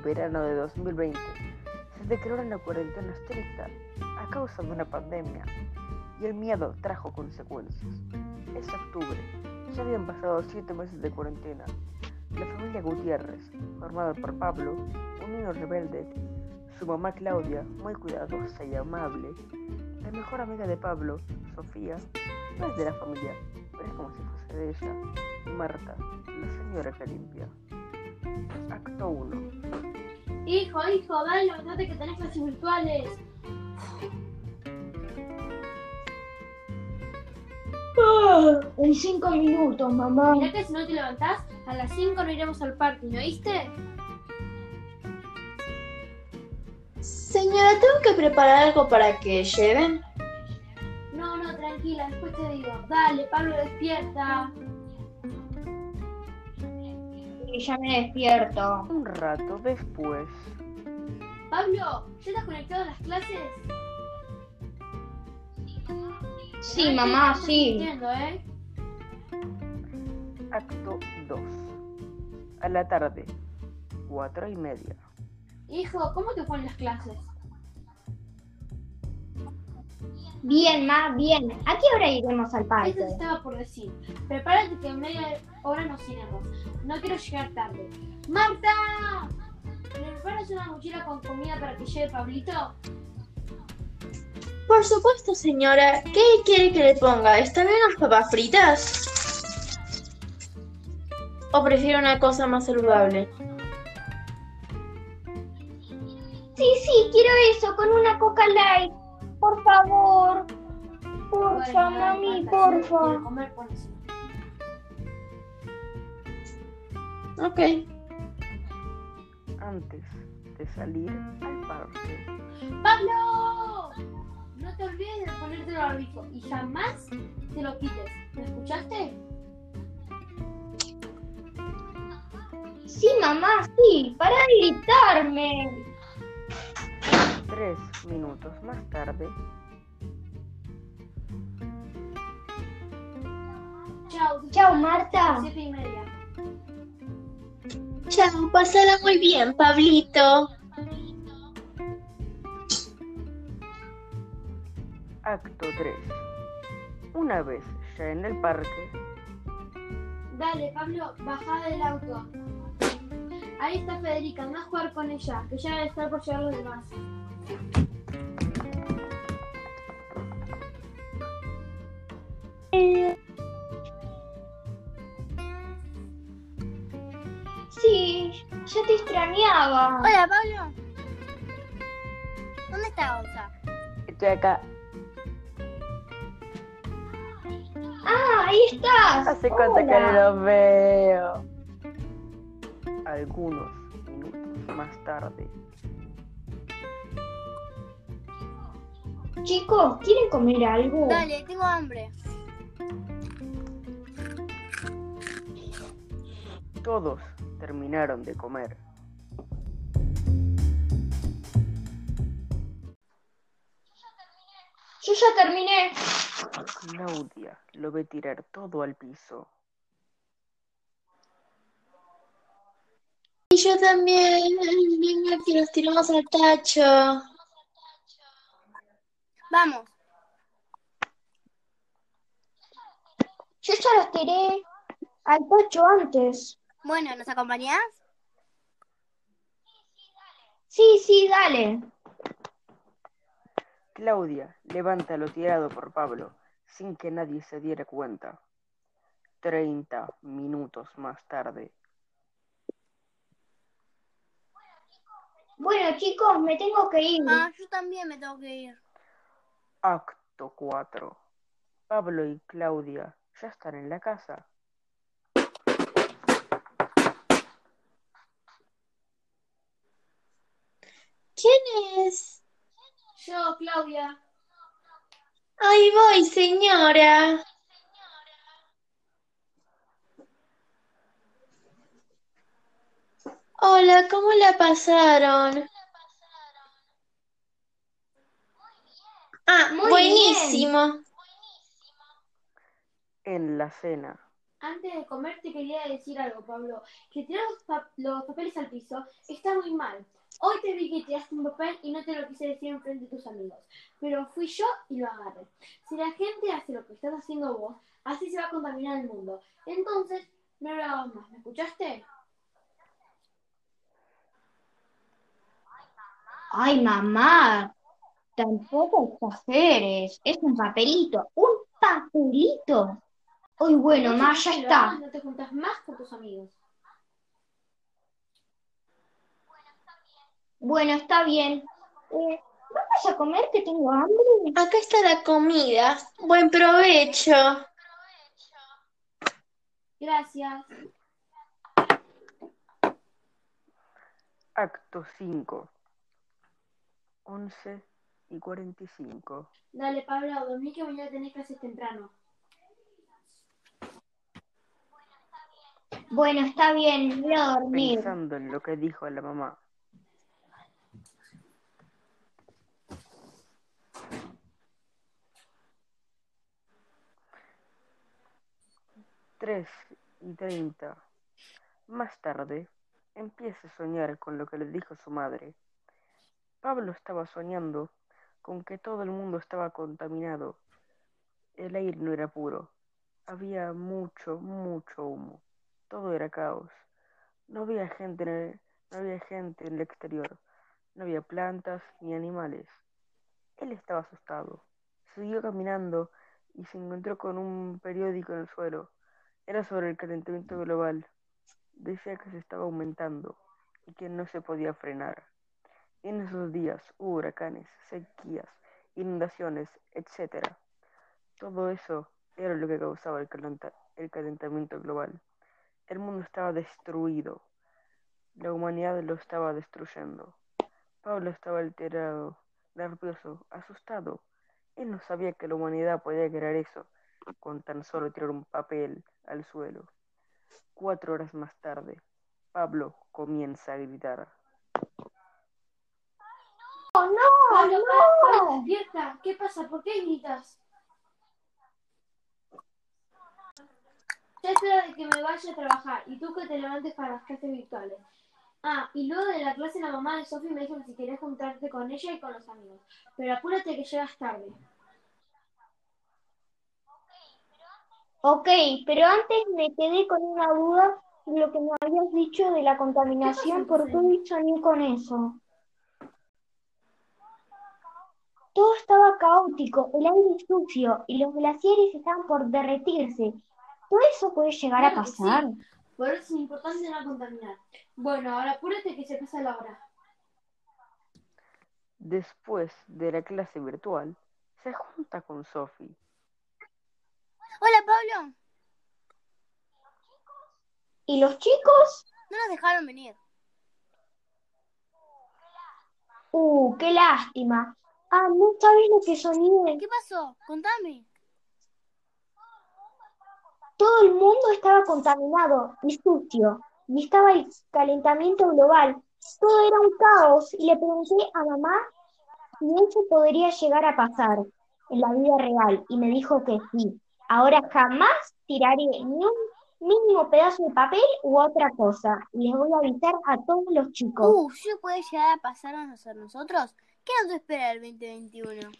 pleno verano de 2020, se declaró una cuarentena estricta a causa de una pandemia y el miedo trajo consecuencias. Es octubre, ya habían pasado siete meses de cuarentena. La familia Gutiérrez, formada por Pablo, un niño rebelde, su mamá Claudia, muy cuidadosa y amable, la mejor amiga de Pablo, Sofía, no es de la familia, pero es como si fuese de ella, Marta, la señora que limpia. Acto 1. Hijo, hijo, dale, levantate que tenés clases virtuales. Ah, en cinco minutos, mamá. Mirá que si no te levantás, a las 5 no iremos al parque, ¿no oíste? Señora, ¿tengo que preparar algo para que lleven? No, no, tranquila, después te digo. Dale, Pablo, despierta. Y ya me despierto. Un rato después. Pablo, ¿ya estás conectado a las clases? Sí, No, mamá, sí. ¿eh? Acto 2. A la tarde. Cuatro y media. Hijo, ¿cómo te fueron las clases? Bien, ma, bien. ¿A qué hora iremos al Esto parque? te estaba por decir. Prepárate que en media hora nos iremos. No quiero llegar tarde. ¡Marta! ¿Me preparas una mochila con comida para que lleve Pablito? Por supuesto, señora. ¿Qué quiere que le ponga? ¿Están bien las papas fritas? ¿O prefiere una cosa más saludable? Sí, sí, quiero eso, con una Coca Light. Por favor. Porfa, Bueno, mami, porfa. comer, póneselo. Ok. Antes de salir al parque. ¡Pablo! No te olvides de ponerte el barbijo y jamás te lo quites. ¿Me escuchaste? Sí, mamá, sí. Para de gritarme. Tres minutos más tarde. Chao. Chao, Marta. Siete y media. Chao, pásala muy bien, Pablito. Acto 3. Una vez ya en el parque, Dale, Pablo, baja del auto. Ahí está Federica, anda a jugar con ella, que ya debe estar por llegar los demás. Sí, ya te extrañaba. Hola, Pablo. ¿Dónde está Gonza? estoy acá. Ah, ahí estás. Hace cuánto que no los veo. Algunos minutos más tarde. Chicos, ¿quieren comer algo? Dale, tengo hambre. Todos terminaron de comer. Yo ya terminé. Claudia lo ve tirar todo al piso. Y yo también. Venga, que nos tiramos al tacho. Vamos. Yo ya los tiré al pocho antes. Bueno, ¿nos acompañás? Sí, sí, dale. Claudia levanta lo tirado por Pablo sin que nadie se diera cuenta. Treinta minutos más tarde. Bueno, chicos, me tengo que ir. Ah, yo también me tengo que ir. Acto 4. Pablo y Claudia ya están en la casa. ¿Quién es? Yo, Claudia. Ahí voy, señora. Hola, ¿cómo la pasaron? Ah, Muy buenísimo. En la cena. Antes de comer te quería decir algo, Pablo. Que tirar los, pa- los papeles al piso está muy mal. Hoy te vi que tiraste un papel y no te lo quise decir enfrente de tus amigos. Pero fui yo y lo agarré. Si la gente hace lo que estás haciendo vos, así se va a contaminar el mundo. Entonces, no lo hagas más. ¿Me escuchaste? Ay, mamá, tampoco exageres. Es un papelito, un papelito. Ay, bueno, ma, ya está. no te juntas más con tus amigos. Bueno, está bien. Eh, ¿vamos a comer que tengo hambre? Acá está la comida. Buen provecho. Gracias. Acto 5. 11 y 45. Dale, Pablo, dormí que mañana tenés clases temprano. Bueno, está bien, voy a dormir. Pensando en lo que dijo la mamá. Tres y treinta. Más tarde, empieza a soñar con lo que le dijo su madre. Pablo estaba soñando con que todo el mundo estaba contaminado. El aire no era puro. Había mucho, mucho humo. Todo era caos. No había gente en el, no había gente en el exterior. No había plantas ni animales. Él estaba asustado. Siguió caminando y se encontró con un periódico en el suelo. Era sobre el calentamiento global. Decía que se estaba aumentando y que no se podía frenar. En esos días hubo huracanes, sequías, inundaciones, etc. Todo eso era lo que causaba el, calenta- el calentamiento global. El mundo estaba destruido. La humanidad lo estaba destruyendo. Pablo estaba alterado, nervioso, asustado. Él no sabía que la humanidad podía crear eso con tan solo tirar un papel al suelo. Cuatro horas más tarde, Pablo comienza a gritar. Pablo, Pablo, Pablo, despierta. ¿Qué pasa? ¿Por qué gritas? Hora de que me vaya a trabajar y tú que te levantes para las clases virtuales. Ah, y luego de la clase la mamá de Sofi me dijo que si querías juntarte con ella y con los amigos. Pero apúrate que llegas tarde. Ok, pero antes me quedé con una duda de lo que me habías dicho de la contaminación, ¿Qué pasó, ¿por qué soñé con eso? Todo estaba caótico, el aire sucio y los glaciares estaban por derretirse. ¿Todo eso puede llegar a sí. pasar? Por eso es importante no contaminar. Bueno, ahora apúrate que se pasa la hora. Después de la clase virtual, se junta con Sophie. Hola, Pablo. ¿Y los chicos? No nos dejaron venir. Uh, qué lástima. Ah, no sabes lo que soñé. ¿Qué pasó? Contame. Todo el mundo estaba contaminado y sucio, y estaba el calentamiento global. Todo era un caos y le pregunté a mamá si eso podría llegar a pasar en la vida real y me dijo que sí. Ahora jamás tiraré ni un mínimo pedazo de papel u otra cosa y les voy a avisar a todos los chicos. Uh, ¿sí puede llegar a pasarnos a nosotros? ¿Qué nos espera el 2021?